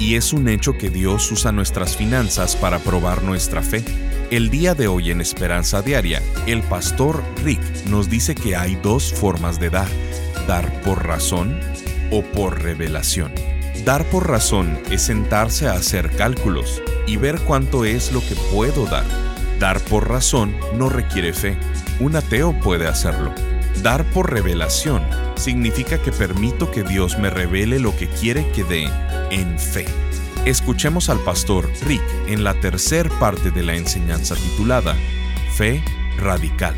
y es un hecho que Dios usa nuestras finanzas para probar nuestra fe. El día de hoy en Esperanza Diaria, el pastor Rick nos dice que hay dos formas de dar, dar por razón o por revelación. Dar por razón es sentarse a hacer cálculos y ver cuánto es lo que puedo dar. Dar por razón no requiere fe. Un ateo puede hacerlo. Dar por revelación significa que permito que Dios me revele lo que quiere que dé en fe. Escuchemos al pastor Rick en la tercer parte de la enseñanza titulada Fe Radical.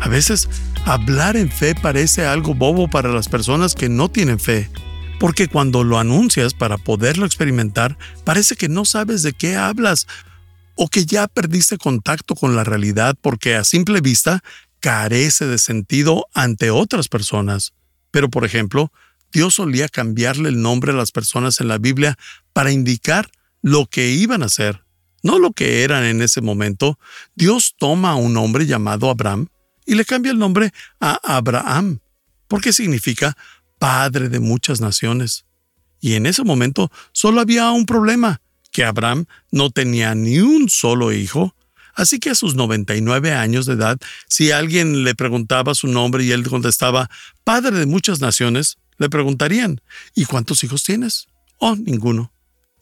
A veces, hablar en fe parece algo bobo para las personas que no tienen fe, porque cuando lo anuncias para poderlo experimentar, parece que no sabes de qué hablas o que ya perdiste contacto con la realidad porque a simple vista carece de sentido ante otras personas. Pero, por ejemplo, Dios solía cambiarle el nombre a las personas en la Biblia para indicar lo que iban a ser, no lo que eran en ese momento. Dios toma a un hombre llamado Abraham y le cambia el nombre a Abraham, porque significa padre de muchas naciones. Y en ese momento solo había un problema, que Abraham no tenía ni un solo hijo, Así que a sus 99 años de edad, si alguien le preguntaba su nombre y él contestaba, Padre de muchas naciones, le preguntarían, ¿y cuántos hijos tienes? Oh, ninguno.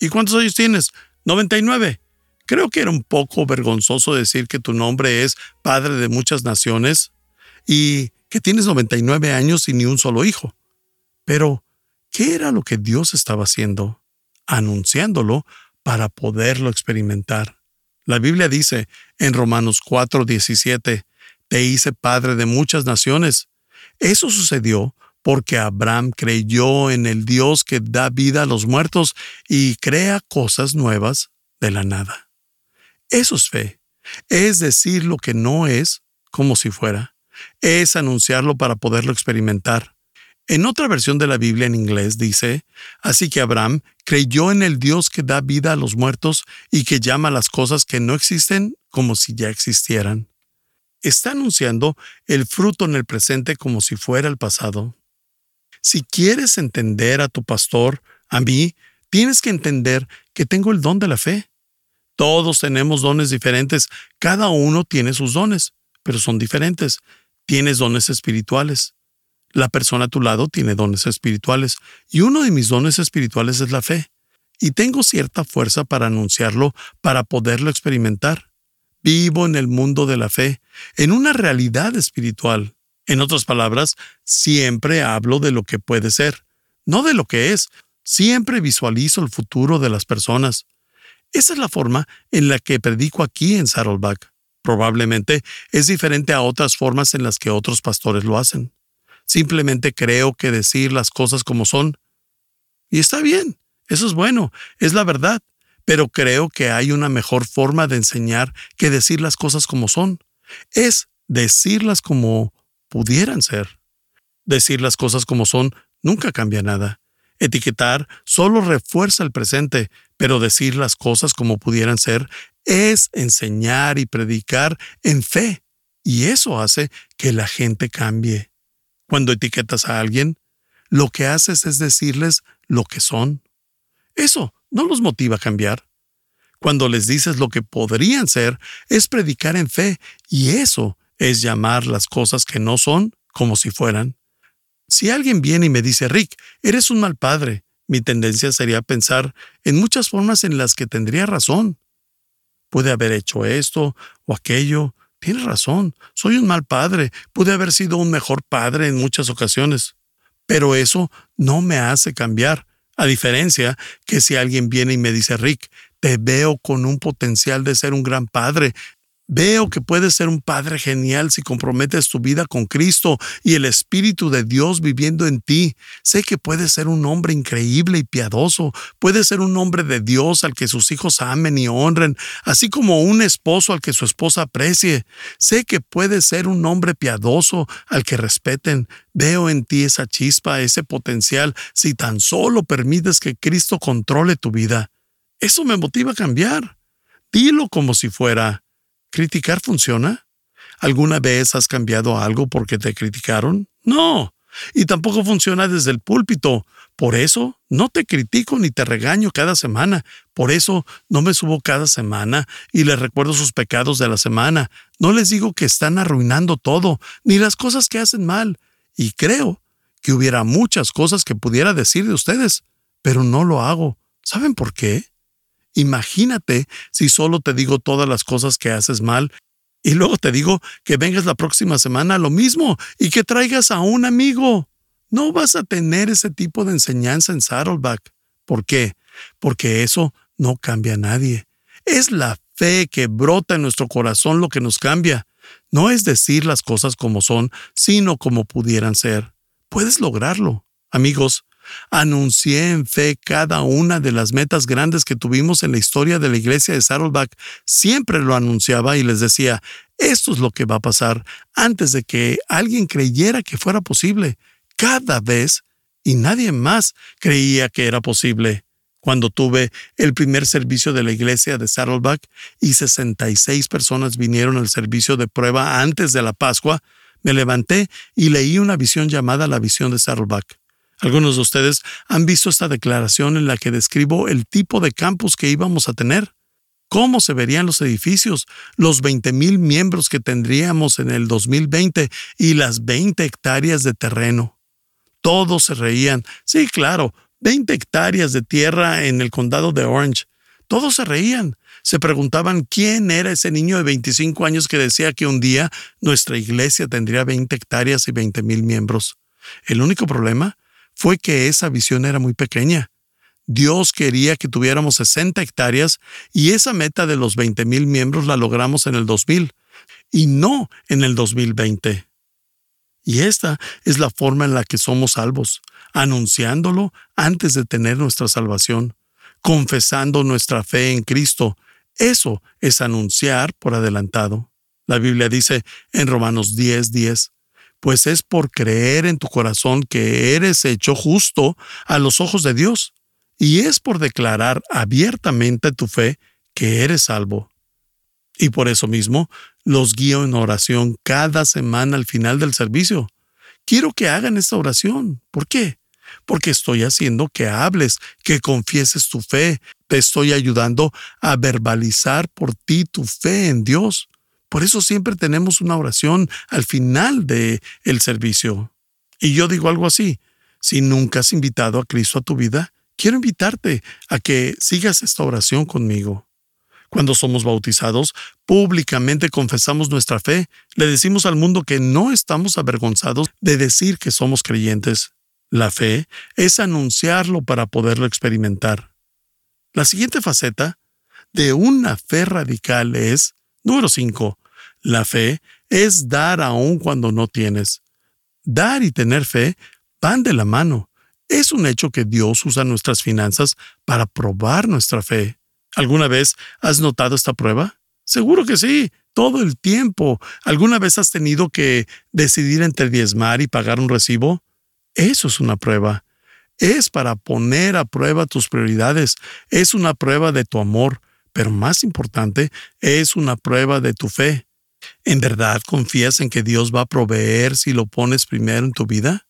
¿Y cuántos años tienes? 99. Creo que era un poco vergonzoso decir que tu nombre es Padre de muchas naciones y que tienes 99 años y ni un solo hijo. Pero, ¿qué era lo que Dios estaba haciendo? Anunciándolo para poderlo experimentar. La Biblia dice en Romanos 4:17, te hice padre de muchas naciones. Eso sucedió porque Abraham creyó en el Dios que da vida a los muertos y crea cosas nuevas de la nada. Eso es fe. Es decir lo que no es como si fuera. Es anunciarlo para poderlo experimentar. En otra versión de la Biblia en inglés dice, así que Abraham creyó en el Dios que da vida a los muertos y que llama las cosas que no existen como si ya existieran. Está anunciando el fruto en el presente como si fuera el pasado. Si quieres entender a tu pastor, a mí, tienes que entender que tengo el don de la fe. Todos tenemos dones diferentes, cada uno tiene sus dones, pero son diferentes. Tienes dones espirituales. La persona a tu lado tiene dones espirituales y uno de mis dones espirituales es la fe. Y tengo cierta fuerza para anunciarlo, para poderlo experimentar. Vivo en el mundo de la fe, en una realidad espiritual. En otras palabras, siempre hablo de lo que puede ser, no de lo que es. Siempre visualizo el futuro de las personas. Esa es la forma en la que predico aquí en Saddleback. Probablemente es diferente a otras formas en las que otros pastores lo hacen. Simplemente creo que decir las cosas como son. Y está bien, eso es bueno, es la verdad, pero creo que hay una mejor forma de enseñar que decir las cosas como son. Es decirlas como pudieran ser. Decir las cosas como son nunca cambia nada. Etiquetar solo refuerza el presente, pero decir las cosas como pudieran ser es enseñar y predicar en fe, y eso hace que la gente cambie. Cuando etiquetas a alguien, lo que haces es decirles lo que son. Eso no los motiva a cambiar. Cuando les dices lo que podrían ser, es predicar en fe, y eso es llamar las cosas que no son como si fueran. Si alguien viene y me dice, Rick, eres un mal padre, mi tendencia sería pensar en muchas formas en las que tendría razón. Puede haber hecho esto o aquello, Tienes razón, soy un mal padre, pude haber sido un mejor padre en muchas ocasiones, pero eso no me hace cambiar, a diferencia que si alguien viene y me dice, Rick, te veo con un potencial de ser un gran padre, Veo que puedes ser un padre genial si comprometes tu vida con Cristo y el Espíritu de Dios viviendo en ti. Sé que puedes ser un hombre increíble y piadoso. Puedes ser un hombre de Dios al que sus hijos amen y honren, así como un esposo al que su esposa aprecie. Sé que puedes ser un hombre piadoso al que respeten. Veo en ti esa chispa, ese potencial, si tan solo permites que Cristo controle tu vida. Eso me motiva a cambiar. Dilo como si fuera. ¿Criticar funciona? ¿Alguna vez has cambiado algo porque te criticaron? No. Y tampoco funciona desde el púlpito. Por eso no te critico ni te regaño cada semana. Por eso no me subo cada semana y les recuerdo sus pecados de la semana. No les digo que están arruinando todo, ni las cosas que hacen mal. Y creo que hubiera muchas cosas que pudiera decir de ustedes, pero no lo hago. ¿Saben por qué? Imagínate si solo te digo todas las cosas que haces mal y luego te digo que vengas la próxima semana a lo mismo y que traigas a un amigo. No vas a tener ese tipo de enseñanza en Saddleback. ¿Por qué? Porque eso no cambia a nadie. Es la fe que brota en nuestro corazón lo que nos cambia. No es decir las cosas como son, sino como pudieran ser. Puedes lograrlo. Amigos, Anuncié en fe cada una de las metas grandes que tuvimos en la historia de la iglesia de Saddleback. Siempre lo anunciaba y les decía, esto es lo que va a pasar antes de que alguien creyera que fuera posible. Cada vez, y nadie más creía que era posible. Cuando tuve el primer servicio de la iglesia de Saddleback y 66 personas vinieron al servicio de prueba antes de la Pascua, me levanté y leí una visión llamada la visión de Saddleback. Algunos de ustedes han visto esta declaración en la que describo el tipo de campus que íbamos a tener, cómo se verían los edificios, los 20.000 miembros que tendríamos en el 2020 y las 20 hectáreas de terreno. Todos se reían. Sí, claro, 20 hectáreas de tierra en el condado de Orange. Todos se reían. Se preguntaban quién era ese niño de 25 años que decía que un día nuestra iglesia tendría 20 hectáreas y 20.000 miembros. El único problema fue que esa visión era muy pequeña. Dios quería que tuviéramos 60 hectáreas y esa meta de los 20 mil miembros la logramos en el 2000 y no en el 2020. Y esta es la forma en la que somos salvos, anunciándolo antes de tener nuestra salvación, confesando nuestra fe en Cristo. Eso es anunciar por adelantado. La Biblia dice en Romanos 10:10, 10, pues es por creer en tu corazón que eres hecho justo a los ojos de Dios, y es por declarar abiertamente tu fe que eres salvo. Y por eso mismo los guío en oración cada semana al final del servicio. Quiero que hagan esta oración. ¿Por qué? Porque estoy haciendo que hables, que confieses tu fe. Te estoy ayudando a verbalizar por ti tu fe en Dios. Por eso siempre tenemos una oración al final del el servicio. Y yo digo algo así, si nunca has invitado a Cristo a tu vida, quiero invitarte a que sigas esta oración conmigo. Cuando somos bautizados, públicamente confesamos nuestra fe, le decimos al mundo que no estamos avergonzados de decir que somos creyentes. La fe es anunciarlo para poderlo experimentar. La siguiente faceta de una fe radical es Número 5. La fe es dar aún cuando no tienes. Dar y tener fe van de la mano. Es un hecho que Dios usa nuestras finanzas para probar nuestra fe. ¿Alguna vez has notado esta prueba? Seguro que sí, todo el tiempo. ¿Alguna vez has tenido que decidir entre diezmar y pagar un recibo? Eso es una prueba. Es para poner a prueba tus prioridades. Es una prueba de tu amor pero más importante, es una prueba de tu fe. ¿En verdad confías en que Dios va a proveer si lo pones primero en tu vida?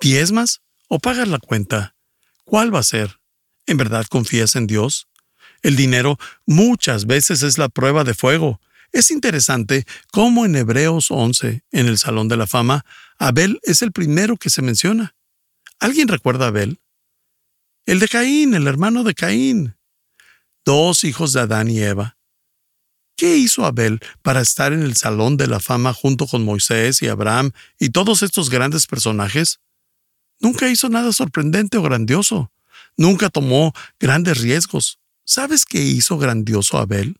¿Diezmas o pagas la cuenta? ¿Cuál va a ser? ¿En verdad confías en Dios? El dinero muchas veces es la prueba de fuego. Es interesante cómo en Hebreos 11, en el Salón de la Fama, Abel es el primero que se menciona. ¿Alguien recuerda a Abel? El de Caín, el hermano de Caín dos hijos de Adán y Eva. ¿Qué hizo Abel para estar en el Salón de la Fama junto con Moisés y Abraham y todos estos grandes personajes? Nunca hizo nada sorprendente o grandioso. Nunca tomó grandes riesgos. ¿Sabes qué hizo grandioso Abel?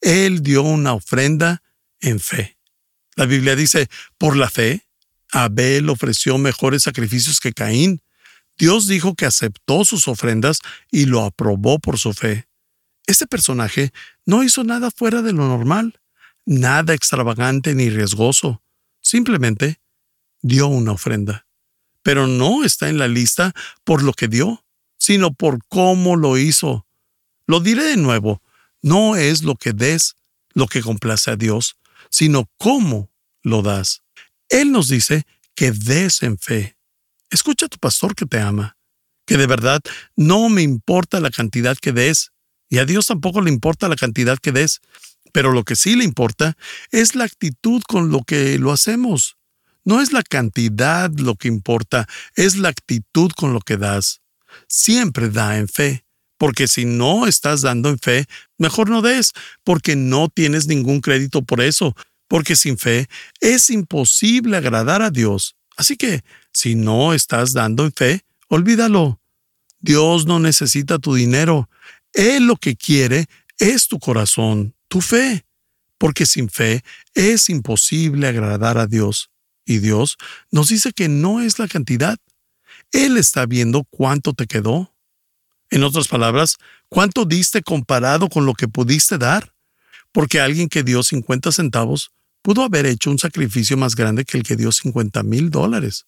Él dio una ofrenda en fe. La Biblia dice, por la fe, Abel ofreció mejores sacrificios que Caín. Dios dijo que aceptó sus ofrendas y lo aprobó por su fe. Este personaje no hizo nada fuera de lo normal, nada extravagante ni riesgoso. Simplemente dio una ofrenda. Pero no está en la lista por lo que dio, sino por cómo lo hizo. Lo diré de nuevo, no es lo que des lo que complace a Dios, sino cómo lo das. Él nos dice que des en fe. Escucha a tu pastor que te ama, que de verdad no me importa la cantidad que des, y a Dios tampoco le importa la cantidad que des, pero lo que sí le importa es la actitud con lo que lo hacemos. No es la cantidad lo que importa, es la actitud con lo que das. Siempre da en fe, porque si no estás dando en fe, mejor no des, porque no tienes ningún crédito por eso, porque sin fe es imposible agradar a Dios. Así que, si no estás dando en fe, olvídalo. Dios no necesita tu dinero. Él lo que quiere es tu corazón, tu fe, porque sin fe es imposible agradar a Dios. Y Dios nos dice que no es la cantidad. Él está viendo cuánto te quedó. En otras palabras, cuánto diste comparado con lo que pudiste dar. Porque alguien que dio 50 centavos pudo haber hecho un sacrificio más grande que el que dio 50 mil dólares.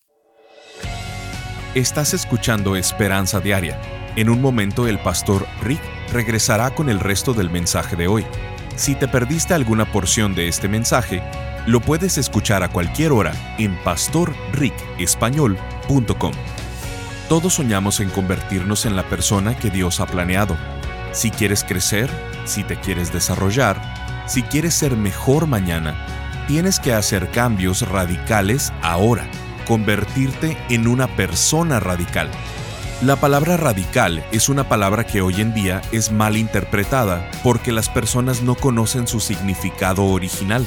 Estás escuchando Esperanza Diaria. En un momento el pastor Rick regresará con el resto del mensaje de hoy. Si te perdiste alguna porción de este mensaje, lo puedes escuchar a cualquier hora en pastorricespañol.com. Todos soñamos en convertirnos en la persona que Dios ha planeado. Si quieres crecer, si te quieres desarrollar, si quieres ser mejor mañana, tienes que hacer cambios radicales ahora, convertirte en una persona radical. La palabra radical es una palabra que hoy en día es mal interpretada porque las personas no conocen su significado original.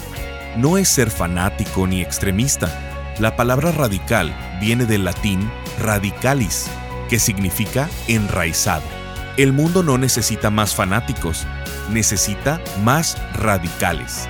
No es ser fanático ni extremista. La palabra radical viene del latín radicalis, que significa enraizado. El mundo no necesita más fanáticos, necesita más radicales.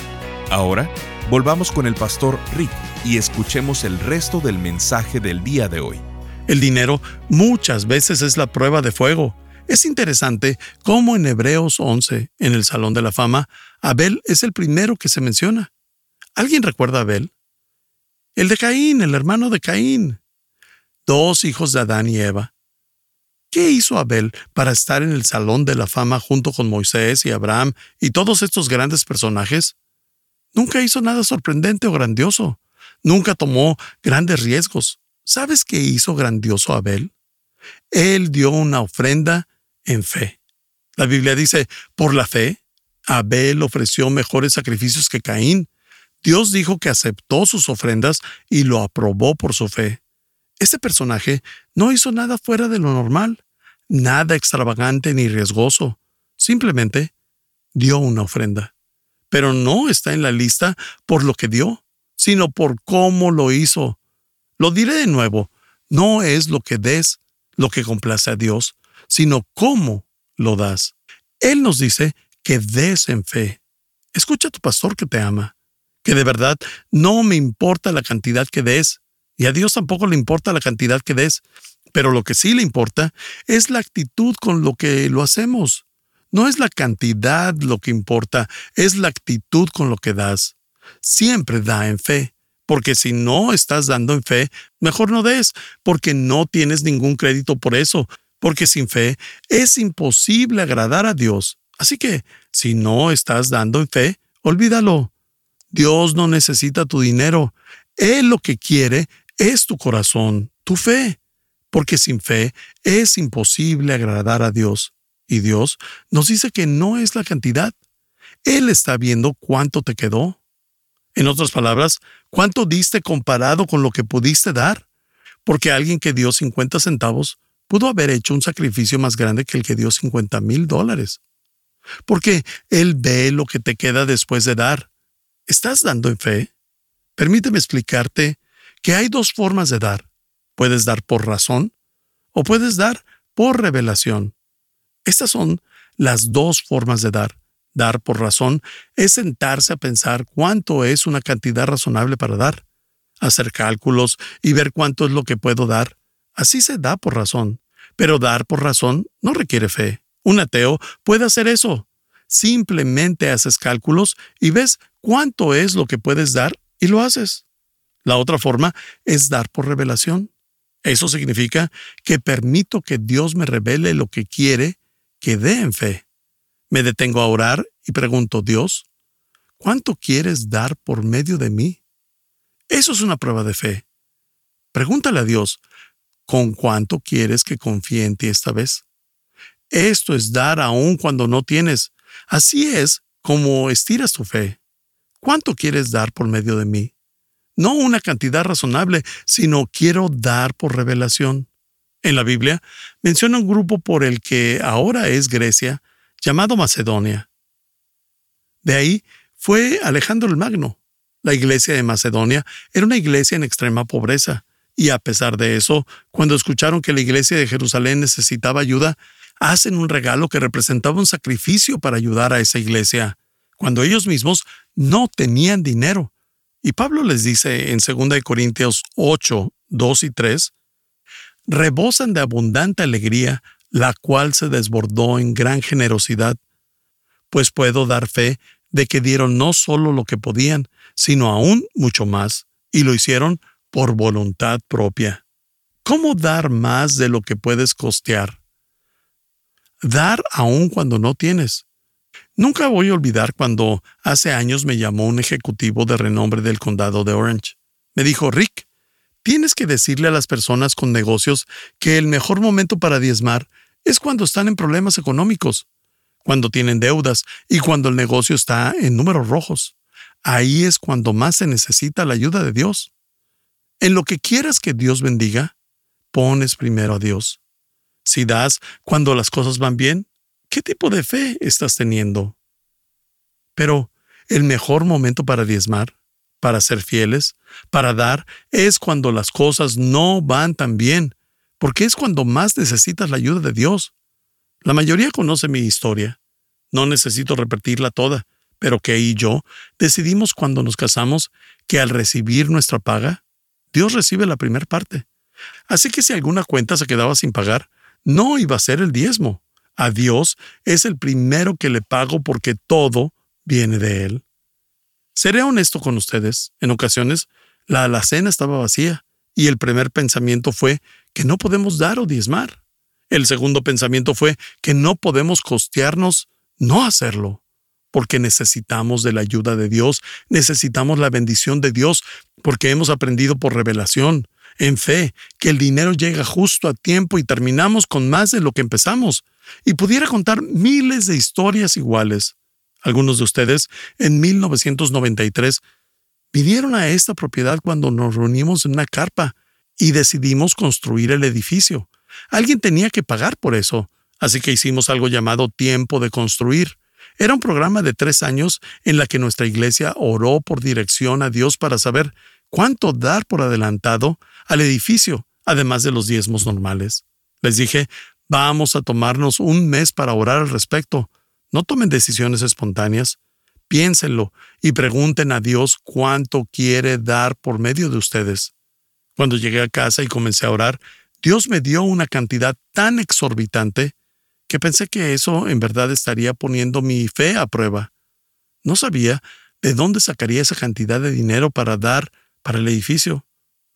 Ahora, volvamos con el pastor Rick y escuchemos el resto del mensaje del día de hoy. El dinero muchas veces es la prueba de fuego. Es interesante cómo en Hebreos 11, en el Salón de la Fama, Abel es el primero que se menciona. ¿Alguien recuerda a Abel? El de Caín, el hermano de Caín. Dos hijos de Adán y Eva. ¿Qué hizo Abel para estar en el Salón de la Fama junto con Moisés y Abraham y todos estos grandes personajes? Nunca hizo nada sorprendente o grandioso. Nunca tomó grandes riesgos. ¿Sabes qué hizo grandioso Abel? Él dio una ofrenda en fe. La Biblia dice, por la fe, Abel ofreció mejores sacrificios que Caín. Dios dijo que aceptó sus ofrendas y lo aprobó por su fe. Este personaje no hizo nada fuera de lo normal, nada extravagante ni riesgoso. Simplemente dio una ofrenda. Pero no está en la lista por lo que dio, sino por cómo lo hizo. Lo diré de nuevo, no es lo que des lo que complace a Dios, sino cómo lo das. Él nos dice que des en fe. Escucha a tu pastor que te ama, que de verdad no me importa la cantidad que des, y a Dios tampoco le importa la cantidad que des, pero lo que sí le importa es la actitud con lo que lo hacemos. No es la cantidad lo que importa, es la actitud con lo que das. Siempre da en fe, porque si no estás dando en fe, mejor no des, porque no tienes ningún crédito por eso, porque sin fe es imposible agradar a Dios. Así que, si no estás dando en fe, olvídalo. Dios no necesita tu dinero. Él lo que quiere es tu corazón, tu fe, porque sin fe es imposible agradar a Dios. Y Dios nos dice que no es la cantidad. Él está viendo cuánto te quedó. En otras palabras, cuánto diste comparado con lo que pudiste dar. Porque alguien que dio 50 centavos pudo haber hecho un sacrificio más grande que el que dio 50 mil dólares. Porque Él ve lo que te queda después de dar. ¿Estás dando en fe? Permíteme explicarte que hay dos formas de dar. Puedes dar por razón o puedes dar por revelación. Estas son las dos formas de dar. Dar por razón es sentarse a pensar cuánto es una cantidad razonable para dar, hacer cálculos y ver cuánto es lo que puedo dar. Así se da por razón. Pero dar por razón no requiere fe. Un ateo puede hacer eso. Simplemente haces cálculos y ves cuánto es lo que puedes dar y lo haces. La otra forma es dar por revelación. Eso significa que permito que Dios me revele lo que quiere que dé en fe. Me detengo a orar y pregunto, Dios, ¿cuánto quieres dar por medio de mí? Eso es una prueba de fe. Pregúntale a Dios, ¿con cuánto quieres que confíe en ti esta vez? Esto es dar aún cuando no tienes. Así es como estiras tu fe. ¿Cuánto quieres dar por medio de mí? No una cantidad razonable, sino quiero dar por revelación. En la Biblia menciona un grupo por el que ahora es Grecia, llamado Macedonia. De ahí fue Alejandro el Magno. La iglesia de Macedonia era una iglesia en extrema pobreza, y a pesar de eso, cuando escucharon que la iglesia de Jerusalén necesitaba ayuda, hacen un regalo que representaba un sacrificio para ayudar a esa iglesia, cuando ellos mismos no tenían dinero. Y Pablo les dice en 2 Corintios 8, 2 y 3, rebosan de abundante alegría, la cual se desbordó en gran generosidad, pues puedo dar fe de que dieron no solo lo que podían, sino aún mucho más, y lo hicieron por voluntad propia. ¿Cómo dar más de lo que puedes costear? Dar aún cuando no tienes. Nunca voy a olvidar cuando hace años me llamó un ejecutivo de renombre del condado de Orange. Me dijo, Rick, tienes que decirle a las personas con negocios que el mejor momento para diezmar es cuando están en problemas económicos, cuando tienen deudas y cuando el negocio está en números rojos. Ahí es cuando más se necesita la ayuda de Dios. En lo que quieras que Dios bendiga, pones primero a Dios. Si das cuando las cosas van bien, ¿qué tipo de fe estás teniendo? Pero el mejor momento para diezmar, para ser fieles, para dar, es cuando las cosas no van tan bien, porque es cuando más necesitas la ayuda de Dios. La mayoría conoce mi historia. No necesito repetirla toda, pero Kay y yo decidimos cuando nos casamos que al recibir nuestra paga, Dios recibe la primera parte. Así que si alguna cuenta se quedaba sin pagar, no iba a ser el diezmo, a Dios es el primero que le pago porque todo viene de Él. Seré honesto con ustedes. En ocasiones, la alacena estaba vacía y el primer pensamiento fue que no podemos dar o diezmar. El segundo pensamiento fue que no podemos costearnos no hacerlo, porque necesitamos de la ayuda de Dios, necesitamos la bendición de Dios, porque hemos aprendido por revelación, en fe, que el dinero llega justo a tiempo y terminamos con más de lo que empezamos y pudiera contar miles de historias iguales. Algunos de ustedes, en 1993, vinieron a esta propiedad cuando nos reunimos en una carpa y decidimos construir el edificio. Alguien tenía que pagar por eso, así que hicimos algo llamado tiempo de construir. Era un programa de tres años en la que nuestra iglesia oró por dirección a Dios para saber cuánto dar por adelantado al edificio, además de los diezmos normales. Les dije, vamos a tomarnos un mes para orar al respecto. No tomen decisiones espontáneas. Piénsenlo y pregunten a Dios cuánto quiere dar por medio de ustedes. Cuando llegué a casa y comencé a orar, Dios me dio una cantidad tan exorbitante que pensé que eso en verdad estaría poniendo mi fe a prueba. No sabía de dónde sacaría esa cantidad de dinero para dar para el edificio.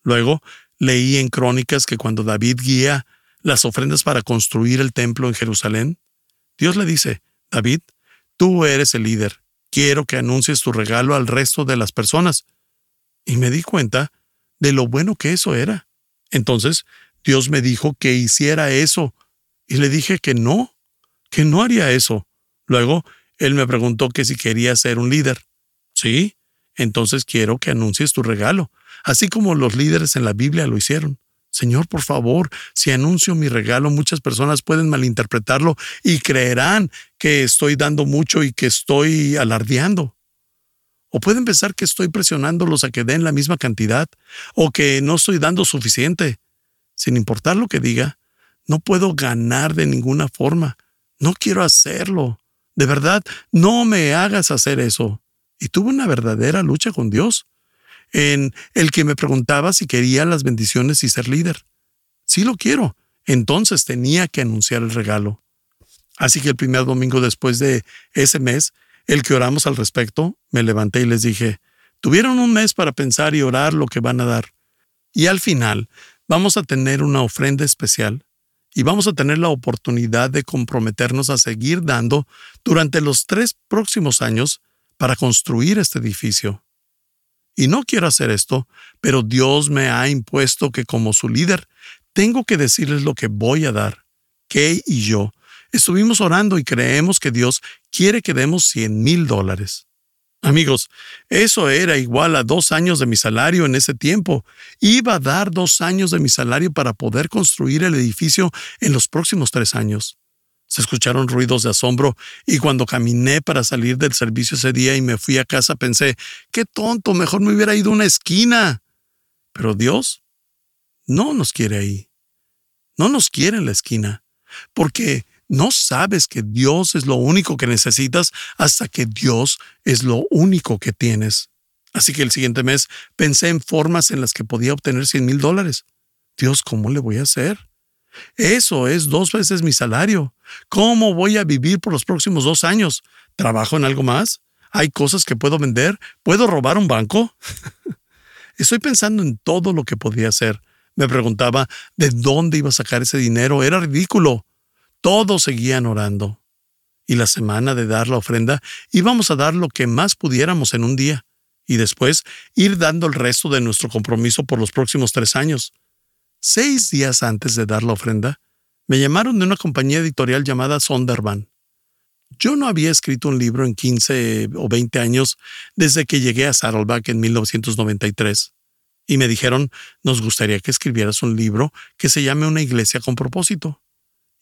Luego leí en Crónicas que cuando David guía las ofrendas para construir el templo en Jerusalén, Dios le dice, David, tú eres el líder, quiero que anuncies tu regalo al resto de las personas. Y me di cuenta de lo bueno que eso era. Entonces, Dios me dijo que hiciera eso, y le dije que no, que no haría eso. Luego, Él me preguntó que si quería ser un líder. Sí, entonces quiero que anuncies tu regalo, así como los líderes en la Biblia lo hicieron. Señor, por favor, si anuncio mi regalo, muchas personas pueden malinterpretarlo y creerán que estoy dando mucho y que estoy alardeando. O pueden pensar que estoy presionándolos a que den la misma cantidad o que no estoy dando suficiente. Sin importar lo que diga, no puedo ganar de ninguna forma. No quiero hacerlo. De verdad, no me hagas hacer eso. Y tuve una verdadera lucha con Dios en el que me preguntaba si quería las bendiciones y ser líder. Sí lo quiero. Entonces tenía que anunciar el regalo. Así que el primer domingo después de ese mes, el que oramos al respecto, me levanté y les dije, tuvieron un mes para pensar y orar lo que van a dar. Y al final, vamos a tener una ofrenda especial y vamos a tener la oportunidad de comprometernos a seguir dando durante los tres próximos años para construir este edificio. Y no quiero hacer esto, pero Dios me ha impuesto que como su líder tengo que decirles lo que voy a dar. Kay y yo estuvimos orando y creemos que Dios quiere que demos 100 mil dólares. Amigos, eso era igual a dos años de mi salario en ese tiempo. Iba a dar dos años de mi salario para poder construir el edificio en los próximos tres años. Se escucharon ruidos de asombro y cuando caminé para salir del servicio ese día y me fui a casa pensé, qué tonto, mejor me hubiera ido a una esquina. Pero Dios no nos quiere ahí. No nos quiere en la esquina, porque no sabes que Dios es lo único que necesitas hasta que Dios es lo único que tienes. Así que el siguiente mes pensé en formas en las que podía obtener 100 mil dólares. Dios, ¿cómo le voy a hacer? Eso es dos veces mi salario. ¿Cómo voy a vivir por los próximos dos años? ¿Trabajo en algo más? ¿Hay cosas que puedo vender? ¿Puedo robar un banco? Estoy pensando en todo lo que podía hacer. Me preguntaba de dónde iba a sacar ese dinero. Era ridículo. Todos seguían orando. Y la semana de dar la ofrenda íbamos a dar lo que más pudiéramos en un día, y después ir dando el resto de nuestro compromiso por los próximos tres años. Seis días antes de dar la ofrenda, me llamaron de una compañía editorial llamada Sonderban. Yo no había escrito un libro en 15 o 20 años desde que llegué a Saddleback en 1993. Y me dijeron, nos gustaría que escribieras un libro que se llame Una iglesia con propósito.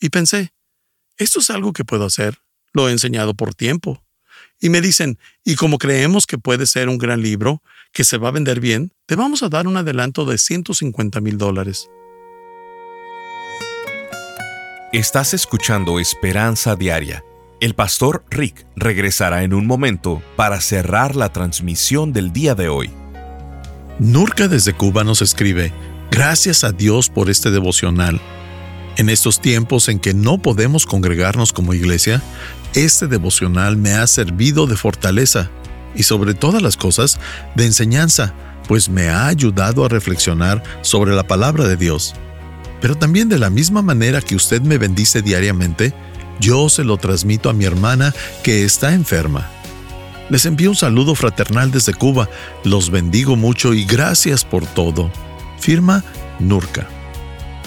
Y pensé, esto es algo que puedo hacer. Lo he enseñado por tiempo. Y me dicen, y como creemos que puede ser un gran libro, que se va a vender bien, te vamos a dar un adelanto de 150 mil dólares. Estás escuchando Esperanza Diaria. El pastor Rick regresará en un momento para cerrar la transmisión del día de hoy. Nurka desde Cuba nos escribe, gracias a Dios por este devocional. En estos tiempos en que no podemos congregarnos como iglesia, este devocional me ha servido de fortaleza y sobre todas las cosas de enseñanza, pues me ha ayudado a reflexionar sobre la palabra de Dios. Pero también de la misma manera que usted me bendice diariamente, yo se lo transmito a mi hermana que está enferma. Les envío un saludo fraternal desde Cuba, los bendigo mucho y gracias por todo. Firma Nurka.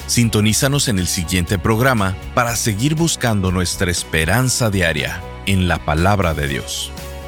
Sintonízanos en el siguiente programa para seguir buscando nuestra esperanza diaria en la palabra de Dios.